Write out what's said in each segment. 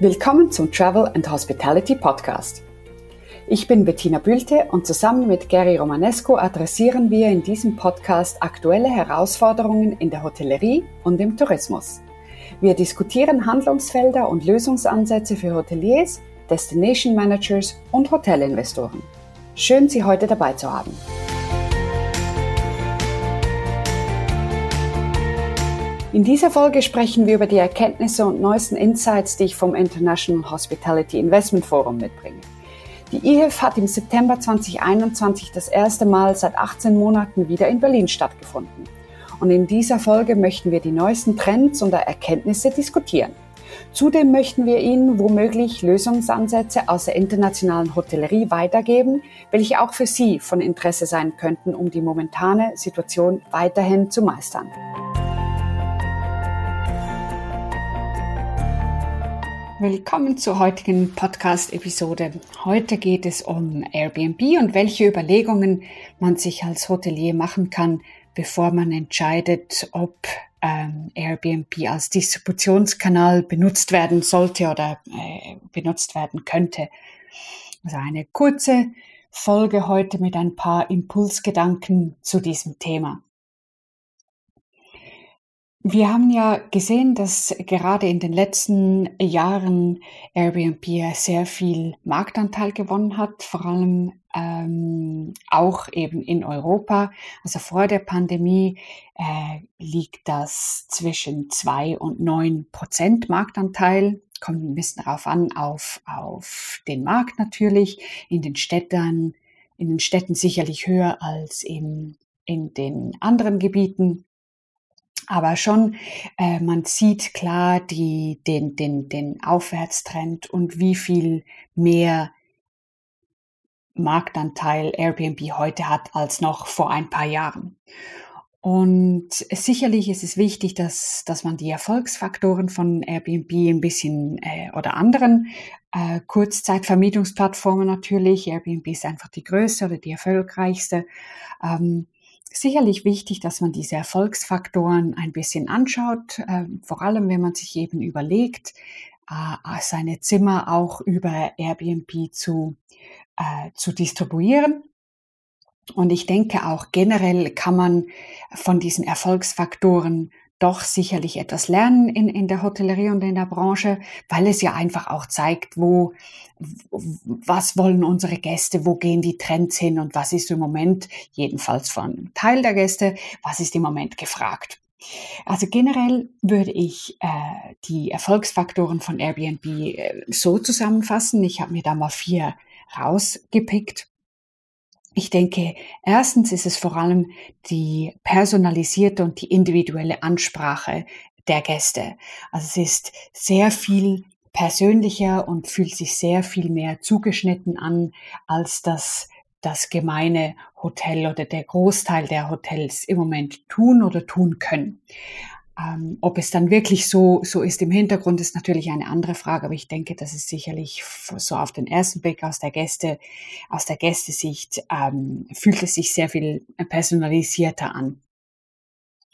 Willkommen zum Travel and Hospitality Podcast. Ich bin Bettina Bülte und zusammen mit Gary Romanesco adressieren wir in diesem Podcast aktuelle Herausforderungen in der Hotellerie und im Tourismus. Wir diskutieren Handlungsfelder und Lösungsansätze für Hoteliers, Destination Managers und Hotelinvestoren. Schön, Sie heute dabei zu haben. In dieser Folge sprechen wir über die Erkenntnisse und neuesten Insights, die ich vom International Hospitality Investment Forum mitbringe. Die IHIF hat im September 2021 das erste Mal seit 18 Monaten wieder in Berlin stattgefunden. Und in dieser Folge möchten wir die neuesten Trends und Erkenntnisse diskutieren. Zudem möchten wir Ihnen womöglich Lösungsansätze aus der internationalen Hotellerie weitergeben, welche auch für Sie von Interesse sein könnten, um die momentane Situation weiterhin zu meistern. Willkommen zur heutigen Podcast-Episode. Heute geht es um Airbnb und welche Überlegungen man sich als Hotelier machen kann, bevor man entscheidet, ob ähm, Airbnb als Distributionskanal benutzt werden sollte oder äh, benutzt werden könnte. Also eine kurze Folge heute mit ein paar Impulsgedanken zu diesem Thema. Wir haben ja gesehen, dass gerade in den letzten Jahren Airbnb sehr viel Marktanteil gewonnen hat, vor allem ähm, auch eben in Europa. Also vor der Pandemie äh, liegt das zwischen zwei und neun Prozent Marktanteil. Kommt ein bisschen darauf an, auf, auf den Markt natürlich. In den Städten, in den Städten sicherlich höher als in, in den anderen Gebieten. Aber schon, äh, man sieht klar die, den, den, den Aufwärtstrend und wie viel mehr Marktanteil Airbnb heute hat als noch vor ein paar Jahren. Und sicherlich ist es wichtig, dass, dass man die Erfolgsfaktoren von Airbnb ein bisschen äh, oder anderen äh, Kurzzeitvermietungsplattformen natürlich. Airbnb ist einfach die größte oder die erfolgreichste. Ähm, sicherlich wichtig, dass man diese Erfolgsfaktoren ein bisschen anschaut, äh, vor allem wenn man sich eben überlegt, äh, seine Zimmer auch über Airbnb zu, äh, zu distribuieren. Und ich denke auch generell kann man von diesen Erfolgsfaktoren doch sicherlich etwas lernen in, in der Hotellerie und in der Branche, weil es ja einfach auch zeigt, wo, was wollen unsere Gäste, wo gehen die Trends hin und was ist im Moment, jedenfalls von Teil der Gäste, was ist im Moment gefragt. Also generell würde ich äh, die Erfolgsfaktoren von Airbnb äh, so zusammenfassen. Ich habe mir da mal vier rausgepickt. Ich denke, erstens ist es vor allem die personalisierte und die individuelle Ansprache der Gäste. Also es ist sehr viel persönlicher und fühlt sich sehr viel mehr zugeschnitten an als das das gemeine Hotel oder der Großteil der Hotels im Moment tun oder tun können. Ähm, ob es dann wirklich so, so ist im Hintergrund, ist natürlich eine andere Frage, aber ich denke, das ist sicherlich so auf den ersten Blick aus der Gäste, aus der Gästesicht, ähm, fühlt es sich sehr viel personalisierter an.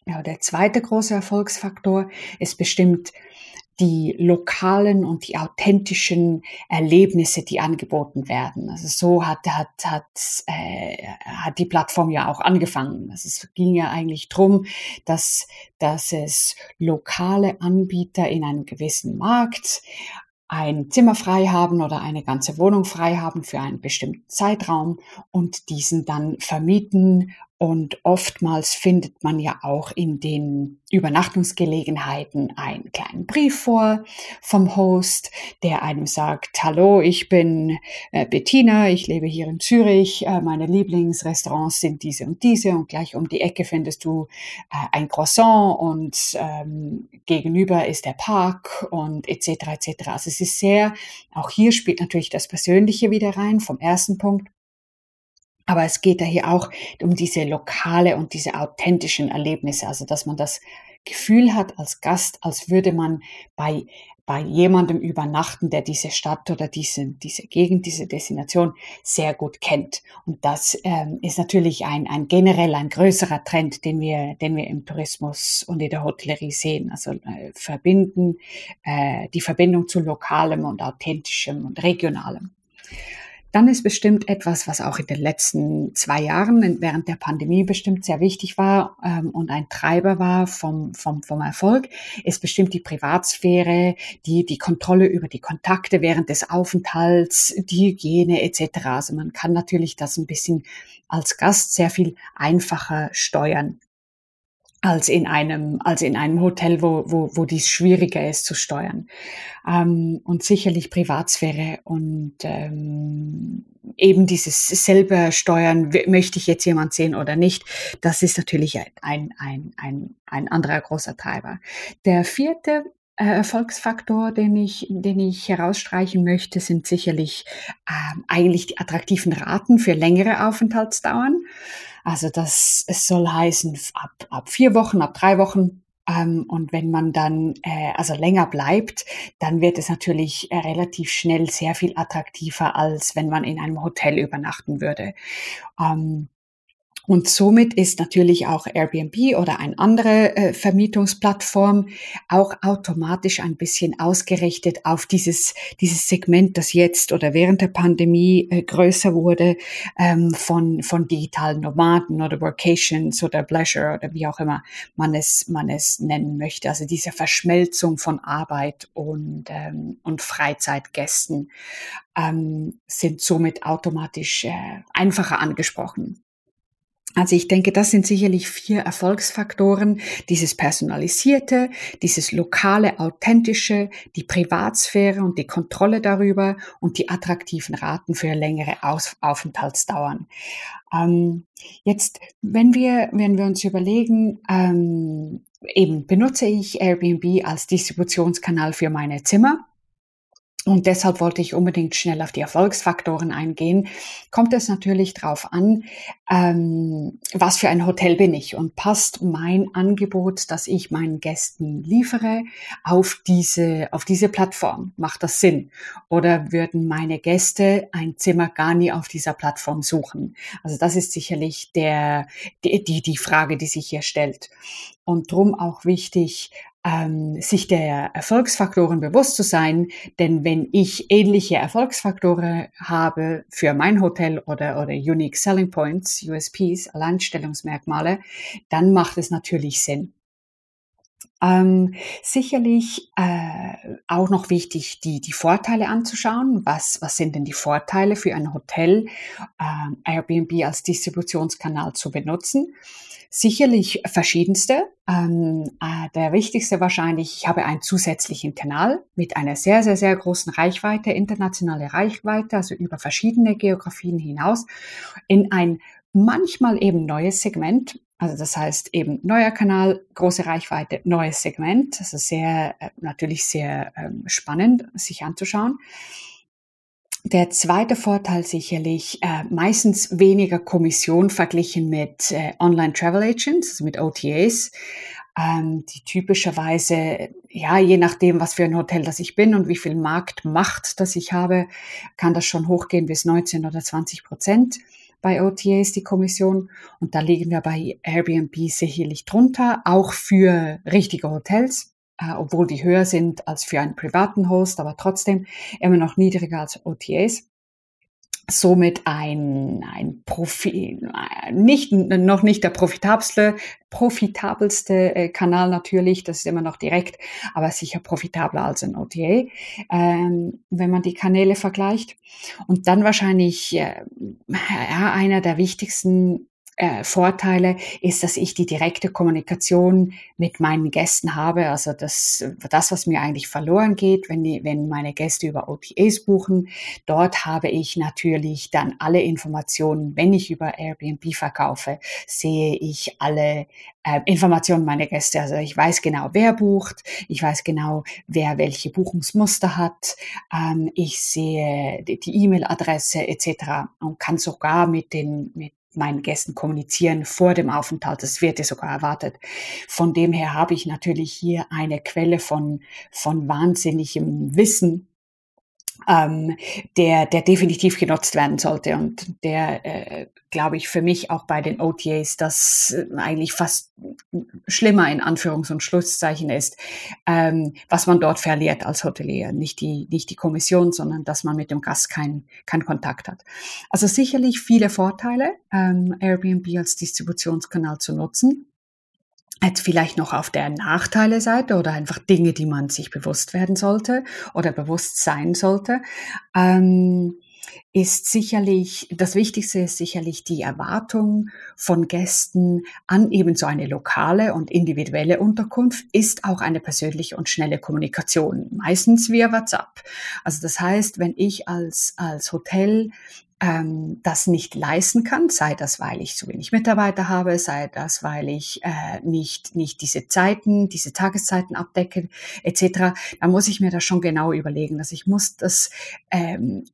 Ja, der zweite große Erfolgsfaktor ist bestimmt die lokalen und die authentischen Erlebnisse, die angeboten werden. Also so hat hat hat äh, hat die Plattform ja auch angefangen. Also es ging ja eigentlich drum, dass dass es lokale Anbieter in einem gewissen Markt ein Zimmer frei haben oder eine ganze Wohnung frei haben für einen bestimmten Zeitraum und diesen dann vermieten und oftmals findet man ja auch in den Übernachtungsgelegenheiten einen kleinen Brief vor vom Host, der einem sagt, hallo, ich bin äh, Bettina, ich lebe hier in Zürich, äh, meine Lieblingsrestaurants sind diese und diese und gleich um die Ecke findest du äh, ein Croissant und ähm, gegenüber ist der Park und etc. etc. Also es ist sehr, auch hier spielt natürlich das Persönliche wieder rein vom ersten Punkt. Aber es geht da hier auch um diese lokale und diese authentischen Erlebnisse, also dass man das Gefühl hat als Gast, als würde man bei bei jemandem übernachten, der diese Stadt oder diese, diese Gegend, diese Destination sehr gut kennt. Und das ähm, ist natürlich ein, ein generell ein größerer Trend, den wir, den wir im Tourismus und in der Hotellerie sehen. Also äh, verbinden, äh, die Verbindung zu lokalem und authentischem und regionalem. Dann ist bestimmt etwas, was auch in den letzten zwei Jahren während der Pandemie bestimmt sehr wichtig war ähm, und ein Treiber war vom, vom, vom Erfolg, ist bestimmt die Privatsphäre, die, die Kontrolle über die Kontakte während des Aufenthalts, die Hygiene etc. Also man kann natürlich das ein bisschen als Gast sehr viel einfacher steuern als in einem, als in einem Hotel, wo, wo, wo dies schwieriger ist zu steuern. Ähm, und sicherlich Privatsphäre und ähm, eben dieses selber steuern, möchte ich jetzt jemand sehen oder nicht, das ist natürlich ein, ein, ein, ein anderer großer Treiber. Der vierte Erfolgsfaktor, den ich, den ich herausstreichen möchte, sind sicherlich ähm, eigentlich die attraktiven Raten für längere Aufenthaltsdauern. Also das es soll heißen, ab, ab vier Wochen, ab drei Wochen ähm, und wenn man dann äh, also länger bleibt, dann wird es natürlich äh, relativ schnell sehr viel attraktiver, als wenn man in einem Hotel übernachten würde. Ähm, und somit ist natürlich auch Airbnb oder eine andere äh, Vermietungsplattform auch automatisch ein bisschen ausgerichtet auf dieses, dieses Segment, das jetzt oder während der Pandemie äh, größer wurde ähm, von, von digitalen Nomaden oder Workations oder Pleasure oder wie auch immer man es, man es nennen möchte. Also diese Verschmelzung von Arbeit und, ähm, und Freizeitgästen ähm, sind somit automatisch äh, einfacher angesprochen. Also ich denke, das sind sicherlich vier Erfolgsfaktoren. Dieses Personalisierte, dieses lokale, authentische, die Privatsphäre und die Kontrolle darüber und die attraktiven Raten für längere Aus Aufenthaltsdauern. Ähm, jetzt, wenn wir, wenn wir uns überlegen, ähm, eben benutze ich Airbnb als Distributionskanal für meine Zimmer und deshalb wollte ich unbedingt schnell auf die Erfolgsfaktoren eingehen. Kommt es natürlich darauf an, ähm, was für ein Hotel bin ich und passt mein Angebot, das ich meinen Gästen liefere, auf diese, auf diese Plattform? Macht das Sinn? Oder würden meine Gäste ein Zimmer gar nie auf dieser Plattform suchen? Also das ist sicherlich der, die, die, Frage, die sich hier stellt. Und drum auch wichtig, ähm, sich der Erfolgsfaktoren bewusst zu sein. Denn wenn ich ähnliche Erfolgsfaktoren habe für mein Hotel oder, oder Unique Selling Points, USPs, Alleinstellungsmerkmale, dann macht es natürlich Sinn. Ähm, sicherlich äh, auch noch wichtig, die, die Vorteile anzuschauen. Was, was sind denn die Vorteile für ein Hotel, äh, Airbnb als Distributionskanal zu benutzen? Sicherlich verschiedenste. Ähm, äh, der wichtigste wahrscheinlich, ich habe einen zusätzlichen Kanal mit einer sehr, sehr, sehr großen Reichweite, internationale Reichweite, also über verschiedene Geografien hinaus, in ein manchmal eben neues Segment. Also das heißt eben neuer Kanal, große Reichweite, neues Segment. Das ist sehr, äh, natürlich sehr ähm, spannend, sich anzuschauen. Der zweite Vorteil sicherlich äh, meistens weniger Kommission verglichen mit äh, Online Travel Agents, also mit OTAs, ähm, die typischerweise, ja, je nachdem, was für ein Hotel das ich bin und wie viel Marktmacht das ich habe, kann das schon hochgehen bis 19 oder 20 Prozent bei OTAs die Kommission. Und da liegen wir bei Airbnb sicherlich drunter, auch für richtige Hotels äh, obwohl die höher sind als für einen privaten Host, aber trotzdem immer noch niedriger als OTAs. Somit ein, ein Profi, nicht, noch nicht der profitabelste, profitabelste äh, Kanal natürlich, das ist immer noch direkt, aber sicher profitabler als ein OTA, ähm, wenn man die Kanäle vergleicht. Und dann wahrscheinlich äh, ja, einer der wichtigsten äh, Vorteile ist, dass ich die direkte Kommunikation mit meinen Gästen habe. Also das, das was mir eigentlich verloren geht, wenn, die, wenn meine Gäste über OTAs buchen. Dort habe ich natürlich dann alle Informationen. Wenn ich über Airbnb verkaufe, sehe ich alle äh, Informationen meiner Gäste. Also ich weiß genau, wer bucht. Ich weiß genau, wer welche Buchungsmuster hat. Ähm, ich sehe die E-Mail-Adresse etc. und kann sogar mit den, mit meinen Gästen kommunizieren vor dem Aufenthalt. Das wird ja sogar erwartet. Von dem her habe ich natürlich hier eine Quelle von, von wahnsinnigem Wissen ähm, der, der definitiv genutzt werden sollte und der, äh, glaube ich, für mich auch bei den OTAs das äh, eigentlich fast schlimmer in Anführungs- und Schlusszeichen ist, ähm, was man dort verliert als Hotelier. Nicht die, nicht die Kommission, sondern dass man mit dem Gast keinen kein Kontakt hat. Also sicherlich viele Vorteile, ähm, Airbnb als Distributionskanal zu nutzen. Jetzt vielleicht noch auf der Nachteile-Seite oder einfach Dinge, die man sich bewusst werden sollte oder bewusst sein sollte, ähm, ist sicherlich, das Wichtigste ist sicherlich die Erwartung von Gästen an eben so eine lokale und individuelle Unterkunft ist auch eine persönliche und schnelle Kommunikation, meistens via WhatsApp. Also das heißt, wenn ich als, als Hotel ähm, das nicht leisten kann, sei das, weil ich zu wenig Mitarbeiter habe, sei das, weil ich äh, nicht, nicht diese Zeiten, diese Tageszeiten abdecke, etc., dann muss ich mir das schon genau überlegen. dass ich muss das ähm,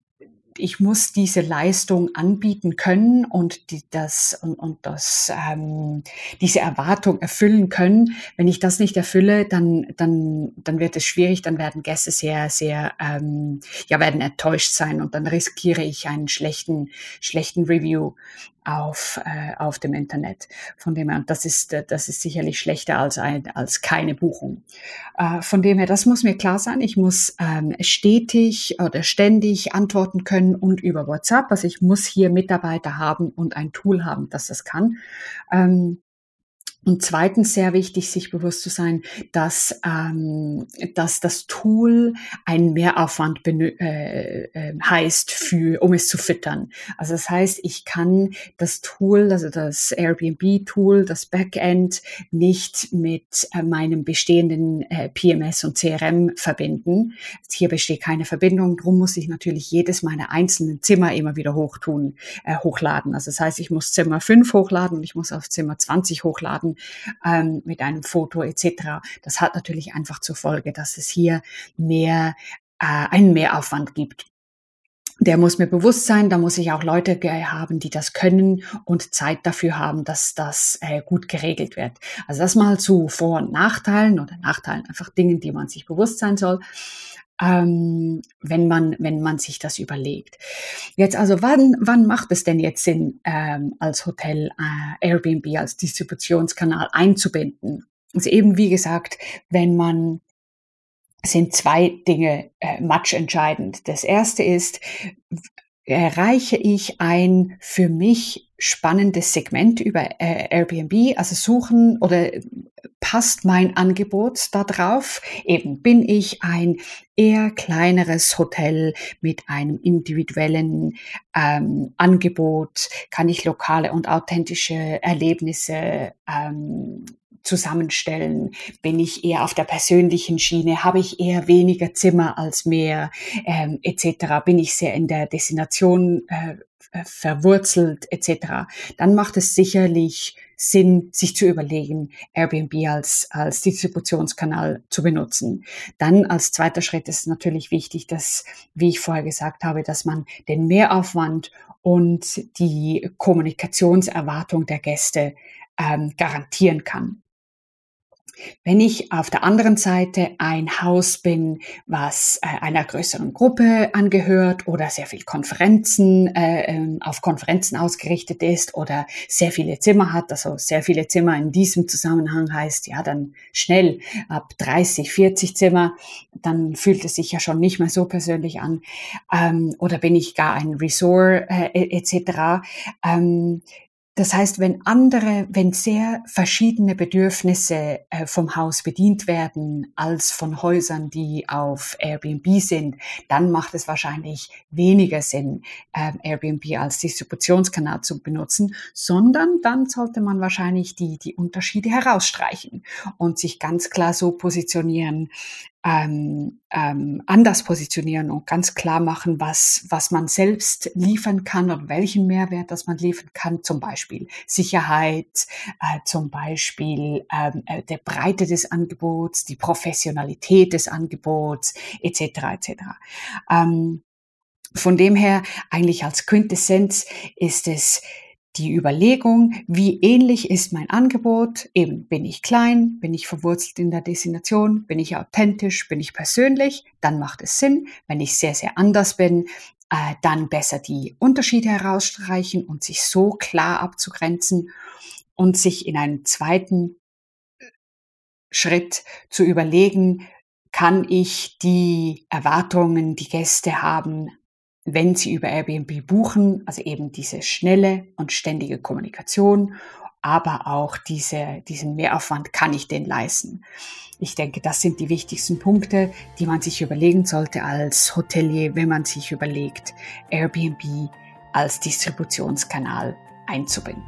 ich muss diese Leistung anbieten können und die, das und, und das ähm, diese Erwartung erfüllen können. Wenn ich das nicht erfülle, dann dann dann wird es schwierig. Dann werden Gäste sehr sehr ähm, ja werden enttäuscht sein und dann riskiere ich einen schlechten schlechten Review auf, äh, auf dem Internet. Von dem her, das ist, das ist sicherlich schlechter als, ein, als keine Buchung. Äh, von dem her, das muss mir klar sein. Ich muss ähm, stetig oder ständig antworten können und über WhatsApp. Also ich muss hier Mitarbeiter haben und ein Tool haben, das das kann. Ähm, und zweitens sehr wichtig, sich bewusst zu sein, dass, ähm, dass das Tool einen Mehraufwand äh, äh, heißt, für, um es zu füttern. Also das heißt, ich kann das Tool, also das Airbnb-Tool, das Backend nicht mit äh, meinem bestehenden äh, PMS und CRM verbinden. Hier besteht keine Verbindung, darum muss ich natürlich jedes meiner einzelnen Zimmer immer wieder hochtun, äh, hochladen. Also das heißt, ich muss Zimmer 5 hochladen und ich muss auf Zimmer 20 hochladen machen ähm, mit einem Foto etc. Das hat natürlich einfach zur Folge, dass es hier mehr äh, einen Mehraufwand gibt der muss mir bewusst sein, da muss ich auch Leute haben, die das können und Zeit dafür haben, dass das äh, gut geregelt wird. Also das mal zu Vor- und Nachteilen oder Nachteilen, einfach Dingen, die man sich bewusst sein soll ähm, wenn man wenn man sich das überlegt. Jetzt also wann wann macht es denn jetzt Sinn ähm, als Hotel äh, Airbnb als Distributionskanal einzubinden? Also eben wie gesagt, wenn man sind zwei Dinge äh, matchentscheidend. Das erste ist, erreiche ich ein für mich spannendes Segment über äh, Airbnb, also suchen oder passt mein Angebot da drauf? Eben bin ich ein eher kleineres Hotel mit einem individuellen ähm, Angebot? Kann ich lokale und authentische Erlebnisse ähm, zusammenstellen? Bin ich eher auf der persönlichen Schiene? Habe ich eher weniger Zimmer als mehr ähm, etc.? Bin ich sehr in der Destination äh, verwurzelt etc.? Dann macht es sicherlich Sinn, sich zu überlegen, Airbnb als, als Distributionskanal zu benutzen. Dann als zweiter Schritt ist natürlich wichtig, dass, wie ich vorher gesagt habe, dass man den Mehraufwand und die Kommunikationserwartung der Gäste ähm, garantieren kann. Wenn ich auf der anderen Seite ein Haus bin, was äh, einer größeren Gruppe angehört oder sehr viel Konferenzen, äh, ähm, auf Konferenzen ausgerichtet ist oder sehr viele Zimmer hat, also sehr viele Zimmer in diesem Zusammenhang heißt, ja, dann schnell ab 30, 40 Zimmer, dann fühlt es sich ja schon nicht mehr so persönlich an. Ähm, oder bin ich gar ein Resort äh, etc. Ähm, das heißt, wenn andere, wenn sehr verschiedene Bedürfnisse äh, vom Haus bedient werden als von Häusern, die auf Airbnb sind, dann macht es wahrscheinlich weniger Sinn, äh, Airbnb als Distributionskanal zu benutzen, sondern dann sollte man wahrscheinlich die, die Unterschiede herausstreichen und sich ganz klar so positionieren, ähm, ähm, anders positionieren und ganz klar machen, was, was man selbst liefern kann und welchen Mehrwert das man liefern kann, zum Beispiel Sicherheit, äh, zum Beispiel ähm, äh, der Breite des Angebots, die Professionalität des Angebots etc. etc. Ähm, von dem her eigentlich als Quintessenz ist es die Überlegung, wie ähnlich ist mein Angebot? Eben, bin ich klein? Bin ich verwurzelt in der Destination? Bin ich authentisch? Bin ich persönlich? Dann macht es Sinn. Wenn ich sehr, sehr anders bin, äh, dann besser die Unterschiede herausstreichen und sich so klar abzugrenzen und sich in einem zweiten Schritt zu überlegen, kann ich die Erwartungen, die Gäste haben, wenn sie über Airbnb buchen, also eben diese schnelle und ständige Kommunikation, aber auch diese, diesen Mehraufwand kann ich den leisten. Ich denke, das sind die wichtigsten Punkte, die man sich überlegen sollte als Hotelier, wenn man sich überlegt, Airbnb als Distributionskanal einzubinden.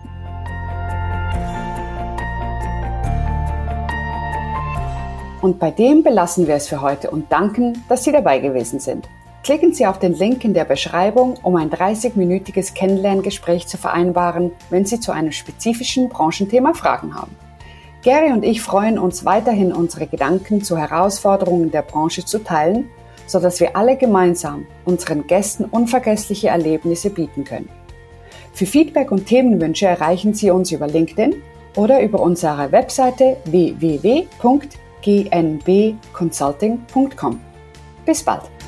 Und bei dem belassen wir es für heute und danken, dass Sie dabei gewesen sind. Klicken Sie auf den Link in der Beschreibung, um ein 30-minütiges Kennenlerngespräch zu vereinbaren, wenn Sie zu einem spezifischen Branchenthema Fragen haben. Gary und ich freuen uns weiterhin, unsere Gedanken zu Herausforderungen der Branche zu teilen, sodass wir alle gemeinsam unseren Gästen unvergessliche Erlebnisse bieten können. Für Feedback und Themenwünsche erreichen Sie uns über LinkedIn oder über unsere Webseite www.gnbconsulting.com. Bis bald!